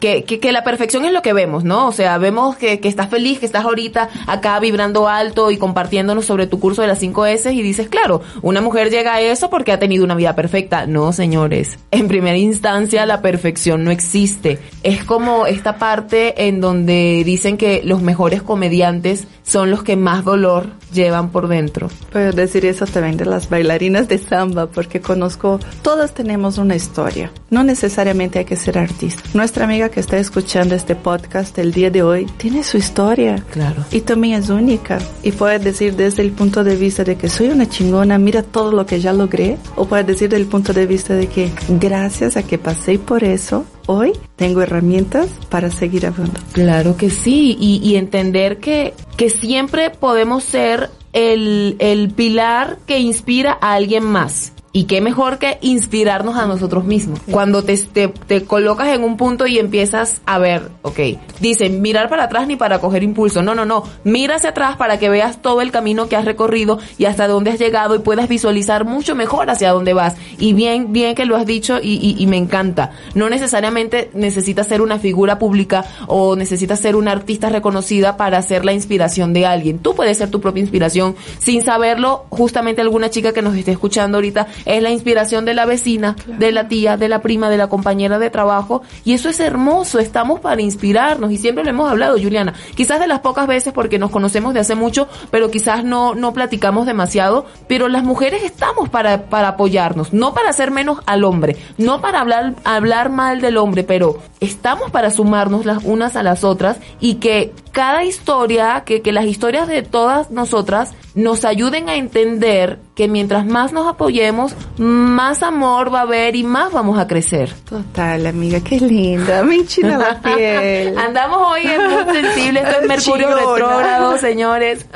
que, que, la perfección es lo que vemos, ¿no? O sea, vemos que, que estás feliz, que estás ahorita acá vibrando alto y compartiéndonos sobre tu curso de las 5 S y dices, claro, una mujer llega a eso porque ha tenido una vida perfecta. No, señores. En primera instancia, la perfección no existe. Es como esta parte en donde dicen que los mejores comediantes son los que más dolor llevan por dentro. Puedo decir eso también de las bailarinas de samba porque conozco, todas tenemos una historia. No necesariamente hay que ser artista. Nuestra amiga que está escuchando este podcast el día de hoy tiene su historia. Claro. Y también es única. Y puede decir desde el punto de vista de que soy una chingona, mira todo lo que ya logré. O puede decir desde el punto de vista de que gracias a que pasé por eso, hoy tengo herramientas para seguir hablando. Claro que sí. Y, y entender que, que siempre podemos ser el, el pilar que inspira a alguien más Y qué mejor que inspirarnos a nosotros mismos. Cuando te, te, te colocas en un punto y empiezas a ver, ok, dicen mirar para atrás ni para coger impulso. No, no, no. Mira hacia atrás para que veas todo el camino que has recorrido y hasta dónde has llegado y puedas visualizar mucho mejor hacia dónde vas. Y bien, bien que lo has dicho y, y, y me encanta. No necesariamente necesitas ser una figura pública o necesitas ser una artista reconocida para ser la inspiración de alguien. Tú puedes ser tu propia inspiración sin saberlo. Justamente alguna chica que nos esté escuchando ahorita es la inspiración de la vecina, de la tía, de la prima, de la compañera de trabajo. Y eso es hermoso. Estamos para inspirarnos y siempre lo hemos hablado, Juliana. Quizás de las pocas veces porque nos conocemos de hace mucho, pero quizás no, no platicamos demasiado. Pero las mujeres estamos para, para apoyarnos, no para hacer menos al hombre, no para hablar, hablar mal del hombre, pero estamos para sumarnos las unas a las otras y que cada historia, que, que las historias de todas nosotras nos ayuden a entender que mientras más nos apoyemos, más amor va a haber y más vamos a crecer. Total, amiga, qué linda, me enchina la piel. Andamos hoy en muy sensible, esto es Mercurio retrógrado, señores.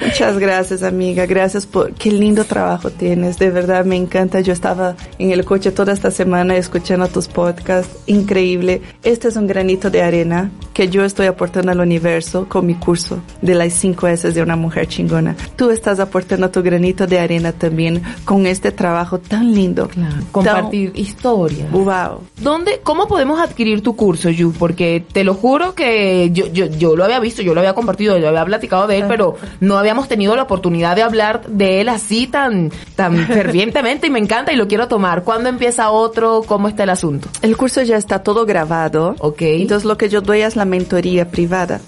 Muchas gracias, amiga. Gracias por qué lindo trabajo tienes. De verdad me encanta. Yo estaba en el coche toda esta semana escuchando tus podcasts. Increíble. Este es un granito de arena que yo estoy aportando al universo con mi curso de las 5 S de una mujer chingona. Tú estás aportando tu granito de arena también con este trabajo tan lindo. Compartir historias. Wow. ¿Dónde, cómo podemos adquirir tu curso, Yu? Porque te lo juro que yo, yo, yo lo había visto, yo lo había compartido, yo había platicado de él, pero no habíamos tenido la oportunidad de hablar de él así tan, tan fervientemente y me encanta y lo quiero tomar. ¿Cuándo empieza otro? ¿Cómo está el asunto? El curso ya está todo grabado. Ok. Entonces lo que yo doy es la mentoría privada.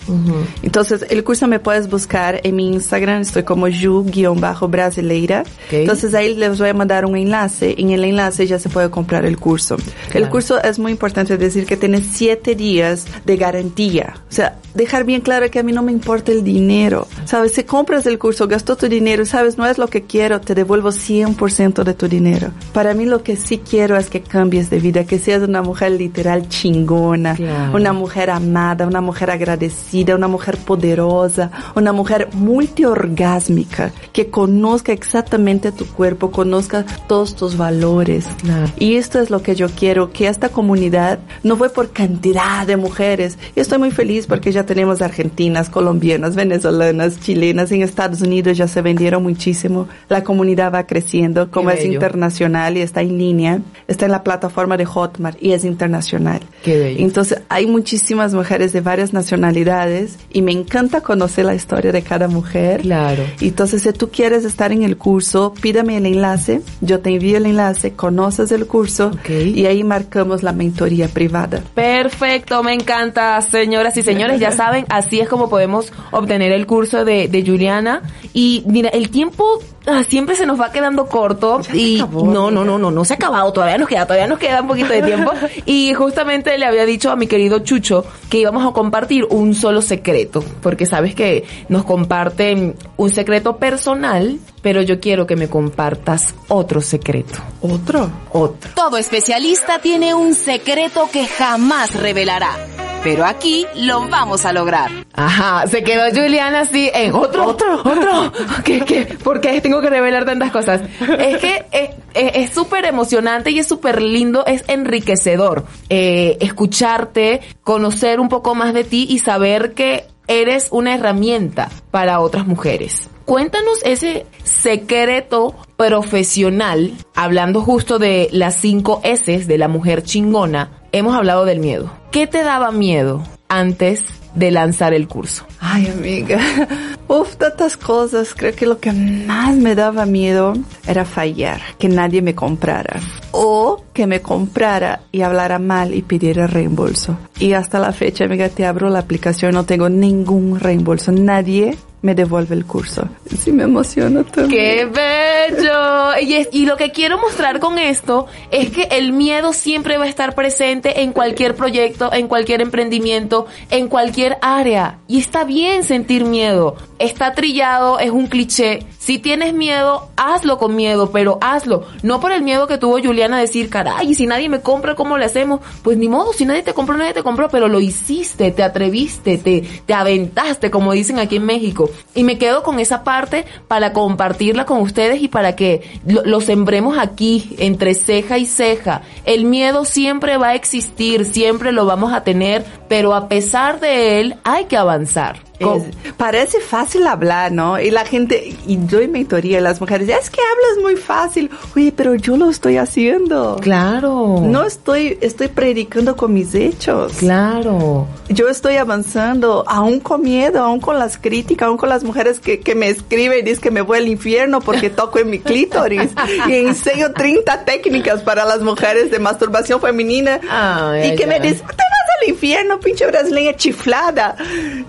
Entonces el curso me puedes buscar en mi Instagram, estoy como ju-brasileira. Entonces ahí les voy a mandar un enlace. En el enlace ya se puede comprar el curso. El curso es muy importante decir que tiene siete días de garantía. O sea, dejar bien claro que a mí no me importa el dinero. Sabes, si compras el curso, gastó tu dinero, sabes, no es lo que quiero, te devuelvo 100% de tu dinero. Para mí lo que sí quiero es que cambies de vida, que seas una mujer literal chingona, Claro. una mujer amada, una mujer agradecida, una mujer poderosa, una mujer multiorgásmica, que conozca exactamente tu cuerpo, conozca todos tus valores. Y esto es lo que yo quiero, que esta comunidad no fue por cantidad de mujeres. Y estoy muy feliz porque ya tenemos argentinas, colombianas, venezolanas, chilenas. En Estados Unidos ya se vendieron muchísimo. La comunidad va creciendo, como Qué es bello. internacional y está en línea. Está en la plataforma de Hotmart y es internacional. Qué bello. Entonces hay muchísimas mujeres de varias nacionalidades y me encanta conocer la historia de cada mujer. Claro. Entonces si tú quieres estar en el curso, pídame el enlace, yo te envío el enlace, conoces el curso y ahí marcamos la mentoría privada. Perfecto, me encanta, señoras y señores, ya saben, así es como podemos obtener el curso de, de Juliana. Y mira, el tiempo ah, siempre se nos va quedando corto y no, no, no, no, no se ha acabado, todavía nos queda, todavía nos queda un poquito de tiempo. y justamente le había dicho a mi querido Chucho que íbamos a compartir un solo secreto, porque sabes que nos comparten un secreto personal, pero yo quiero que me compartas otro secreto. ¿Otro? Otro. Todo especialista tiene un secreto que jamás revelará. Pero aquí lo vamos a lograr. Ajá, se quedó Juliana así en otro, otro, otro. ¿Qué, qué? ¿Por qué tengo que revelar tantas cosas? Es que es- es es súper emocionante y es súper lindo, es enriquecedor eh, escucharte, conocer un poco más de ti y saber que eres una herramienta para otras mujeres. Cuéntanos ese secreto profesional, hablando justo de las cinco S de la mujer chingona, hemos hablado del miedo. ¿Qué te daba miedo antes de lanzar el curso? Ay, amiga. Uf, tantas cosas. Creo que lo que más me daba miedo era fallar, que nadie me comprara. O que me comprara y hablara mal y pidiera reembolso. Y hasta la fecha, amiga, te abro la aplicación, no tengo ningún reembolso. Nadie me devuelve el curso. Sí me emociona también. ¡Qué bello! Y, es- y lo que quiero mostrar con esto es que el miedo siempre va a estar presente en cualquier proyecto, en cualquier emprendimiento, en cualquier área. Y está bien sentir miedo. Está trillado, es un cliché. Si tienes miedo, hazlo con miedo, pero hazlo. No por el miedo que tuvo Juliana decir, caray, si nadie me compra, ¿cómo le hacemos? Pues ni modo, si nadie te compró, nadie te compró, pero lo hiciste, te atreviste, te, te aventaste, como dicen aquí en México. Y me quedo con esa parte para compartirla con ustedes y para que lo sembremos aquí, entre ceja y ceja. El miedo siempre va a existir, siempre lo vamos a tener, pero a pesar de él, hay que avanzar. Es- parece fácil hablar, ¿no? Y la gente, y yo en mentoría, las mujeres, es que hablas muy fácil. Oye, pero yo lo estoy haciendo. Claro. No estoy, estoy predicando con mis hechos. Claro. Yo estoy avanzando, aún con miedo, aún con las críticas, aún con las mujeres que, que me escriben y dicen que me voy al infierno porque toco en mi clítoris. y enseño 30 técnicas para las mujeres de masturbación femenina. Y que me dicen, te vas al infierno, pinche brasileña chiflada.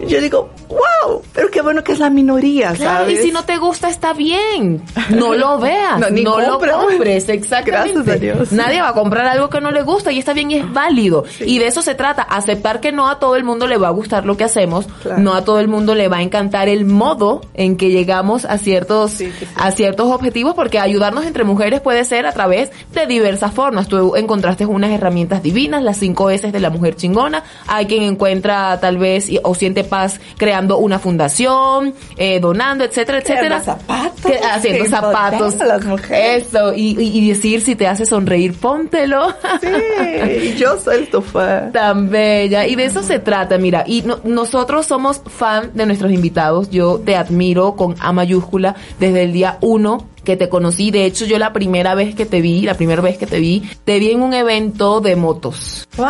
Yo digo, wow, pero qué bueno que es la minoría, Claro, ¿sabes? y si no te gusta, está bien. No lo veas. No, No, ni lo compra. compres, exactamente. Gracias a Dios. Nadie va a comprar algo que no le gusta y está bien y es válido. Y de eso se trata, aceptar que no a todo el mundo le va a gustar lo que hacemos, Claro. no a todo el mundo le va a encantar el modo en que llegamos a ciertos, a ciertos objetivos, porque ayudarnos entre mujeres puede ser a través de diversas formas. Tú encontraste unas herramientas divinas, las cinco S de la mujer chingona. Hay quien encuentra tal vez y- o siente paz creando una fundación, eh, donando, etcétera, etcétera. Zapatos, Que- haciendo zapatos. las mujeres. Eso, y, y- y decir si te hace sonreír, póntelo. Sí, yo soy tu fan. Tan bella. Y de eso se trata, mira. Y no- nosotros somos fan de nuestros invitados. Yo te admiro con A mayúscula desde el día uno que te conocí. De hecho, yo la primera vez que te vi, la primera vez que te vi, te vi en un evento de motos. ¡Wow!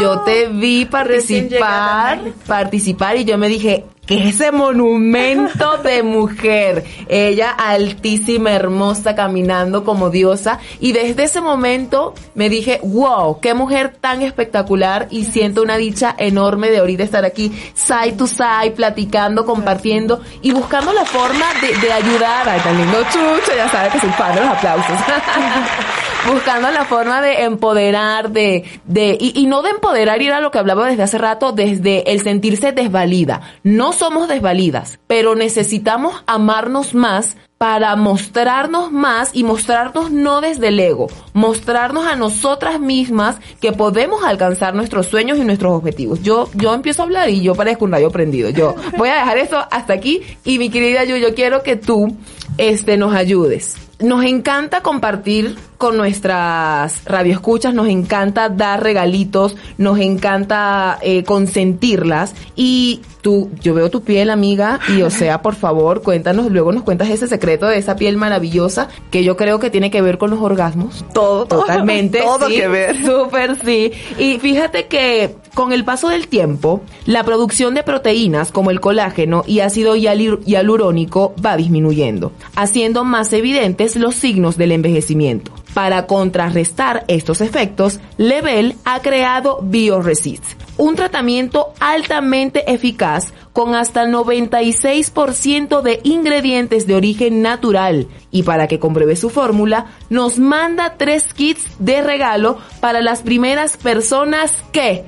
Yo te vi participar, participar y yo me dije, ¿qué es ese monumento de mujer? Ella altísima, hermosa, caminando como diosa. Y desde ese momento me dije, wow, qué mujer tan espectacular y siento una dicha enorme de ahorita estar aquí, side to side, platicando, compartiendo y buscando la forma de, de ayudar. Ay, tan lindo chucho, ya sabes que soy fan de los aplausos. buscando la forma de empoderar, de, de, y, y no de empoderar, y era lo que hablaba desde hace rato, desde el sentirse desvalida. No somos desvalidas, pero necesitamos amarnos más para mostrarnos más y mostrarnos no desde el ego, mostrarnos a nosotras mismas que podemos alcanzar nuestros sueños y nuestros objetivos. Yo, yo empiezo a hablar y yo parezco un rayo prendido. Yo voy a dejar eso hasta aquí y mi querida Yu, yo quiero que tú, este, nos ayudes. Nos encanta compartir con nuestras radioescuchas, nos encanta dar regalitos, nos encanta eh, consentirlas y tú, yo veo tu piel amiga y o sea, por favor, cuéntanos, luego nos cuentas ese secreto de esa piel maravillosa que yo creo que tiene que ver con los orgasmos. Todo, Totalmente. todo sí, que ver. Súper sí. Y fíjate que con el paso del tiempo, la producción de proteínas como el colágeno y ácido hialurónico va disminuyendo, haciendo más evidentes los signos del envejecimiento. Para contrarrestar estos efectos, Level ha creado BioResist, un tratamiento altamente eficaz con hasta 96% de ingredientes de origen natural. Y para que compruebe su fórmula, nos manda tres kits de regalo para las primeras personas que,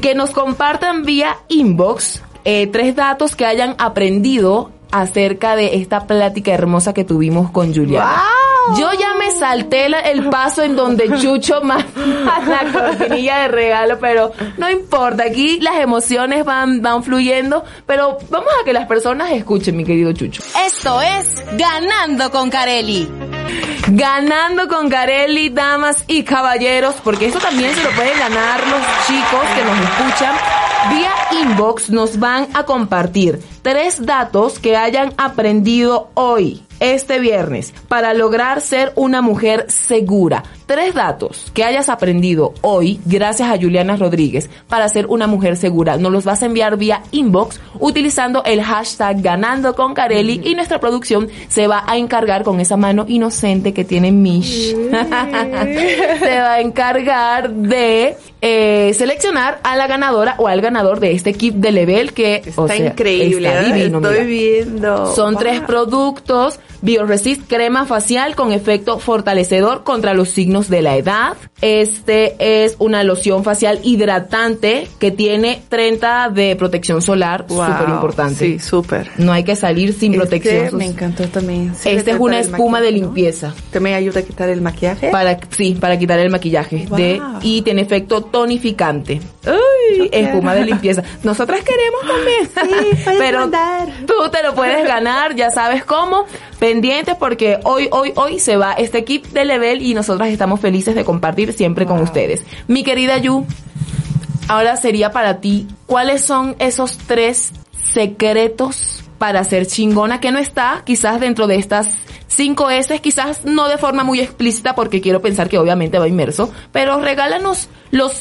que nos compartan vía inbox eh, tres datos que hayan aprendido acerca de esta plática hermosa que tuvimos con Juliana. Yo ya me salté la- el paso en donde Chucho manda la cortinilla de regalo, pero no importa, aquí las emociones van, van fluyendo, pero vamos a que las personas escuchen, mi querido Chucho. Esto es Ganando con Carelli. Ganando con Garelli, damas y caballeros, porque esto también se lo pueden ganar los chicos que nos escuchan. Vía inbox nos van a compartir tres datos que hayan aprendido hoy, este viernes, para lograr ser una mujer segura. Tres datos que hayas aprendido hoy, gracias a Juliana Rodríguez, para ser una mujer segura. Nos los vas a enviar vía inbox utilizando el hashtag ganando con Carelli y nuestra producción se va a encargar con esa mano inocente que tiene Mish. se va a encargar de eh, seleccionar a la ganadora o al ganador de este kit de level que o Está sea, increíble, está ¿eh? divino, Estoy mira. viendo. Son Wow. tres productos BioResist crema facial con efecto fortalecedor contra los signos de la edad. Este es una loción facial hidratante que tiene 30 de protección solar, Wow, súper importante. Sí, súper. No hay que salir sin protección. Este me encantó también. Sí, Esta es una espuma de maquillaje, ¿no? limpieza. ¿También ayuda a quitar el maquillaje? Para, sí, para quitar el maquillaje. Wow. De, y tiene efecto tonificante. Uy, espuma de limpieza. Nosotras queremos también. Pero tú te lo puedes ganar, ya sabes cómo. Pendientes porque hoy, hoy, hoy se va este kit de level y nosotras estamos felices de compartir siempre con ustedes. Mi querida Yu, ahora sería para ti, ¿cuáles son esos tres secretos para ser chingona que no está quizás dentro de estas cinco S, quizás no de forma muy explícita porque quiero pensar que obviamente va inmerso, pero regálanos los,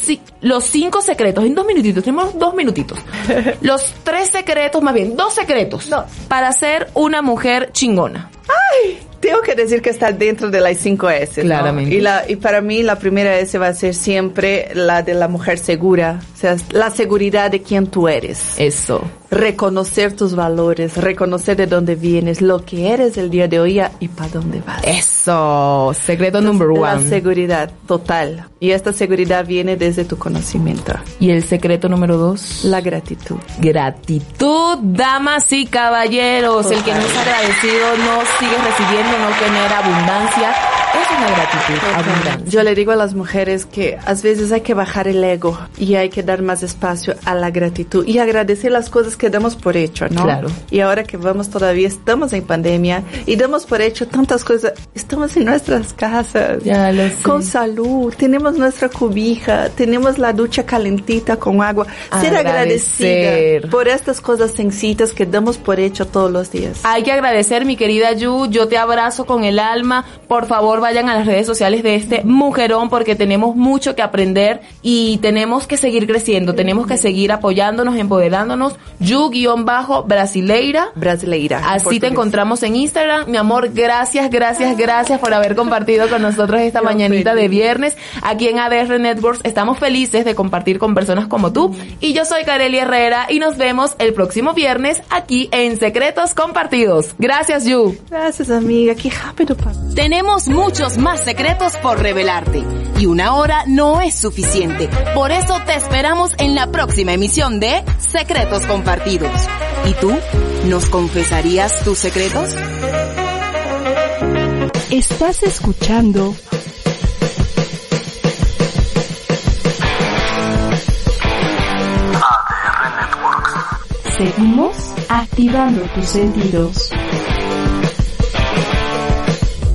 los cinco secretos en dos minutitos, tenemos dos minutitos. los tres secretos, más bien, dos secretos para ser una mujer chingona. ¡Ay! Tengo que decir que está dentro de las 5 S. ¿no? Claramente. Y, la, y para mí la primera S va a ser siempre la de la mujer segura. O sea, la seguridad de quién tú eres. Eso. Reconocer tus valores, reconocer de dónde vienes, lo que eres el día de hoy y para dónde vas. Eso. Secreto number La one. seguridad total. Y esta seguridad viene desde tu conocimiento. Y el secreto número dos. La gratitud. Gratitud, damas y caballeros. El que no es agradecido no sigue recibiendo, no genera abundancia. Es una gratitud, abundancia. Yo le digo a las mujeres que a veces hay que bajar el ego y hay que dar más espacio a la gratitud y agradecer las cosas que damos por hecho, ¿no? Claro. Y ahora que vamos todavía, estamos en pandemia y damos por hecho tantas cosas. Estamos en nuestras casas. Ya lo sé. Con salud. Tenemos nuestra cubija. Tenemos la ducha calentita con agua. Ser Agradecer. agradecida por estas cosas sencillas que damos por hecho todos los días. Hay que agradecer, mi querida Yu. Yo te abrazo con el alma. Por favor, vayan a las redes sociales de este mujerón porque tenemos mucho que aprender y tenemos que seguir creciendo. Tenemos que seguir apoyándonos, empoderándonos. Yu-brasileira. Brasileira. Así te encontramos en Instagram. Mi amor, gracias, gracias, gracias por haber compartido con nosotros esta mañanita de viernes. Aquí en ADR Networks estamos felices de compartir con personas como tú. Y yo soy Kareli Herrera y nos vemos el próximo viernes aquí en Secretos Compartidos. Gracias, Yu. Gracias, amiga. Qué rápido pasó. Tenemos muchos más secretos por revelarte y una hora no es suficiente. Por eso te esperamos en la próxima emisión de Secretos Compartidos. ¿Y tú? ¿Nos confesarías tus secretos? Estás escuchando ADR Networks. Seguimos activando tus sentidos.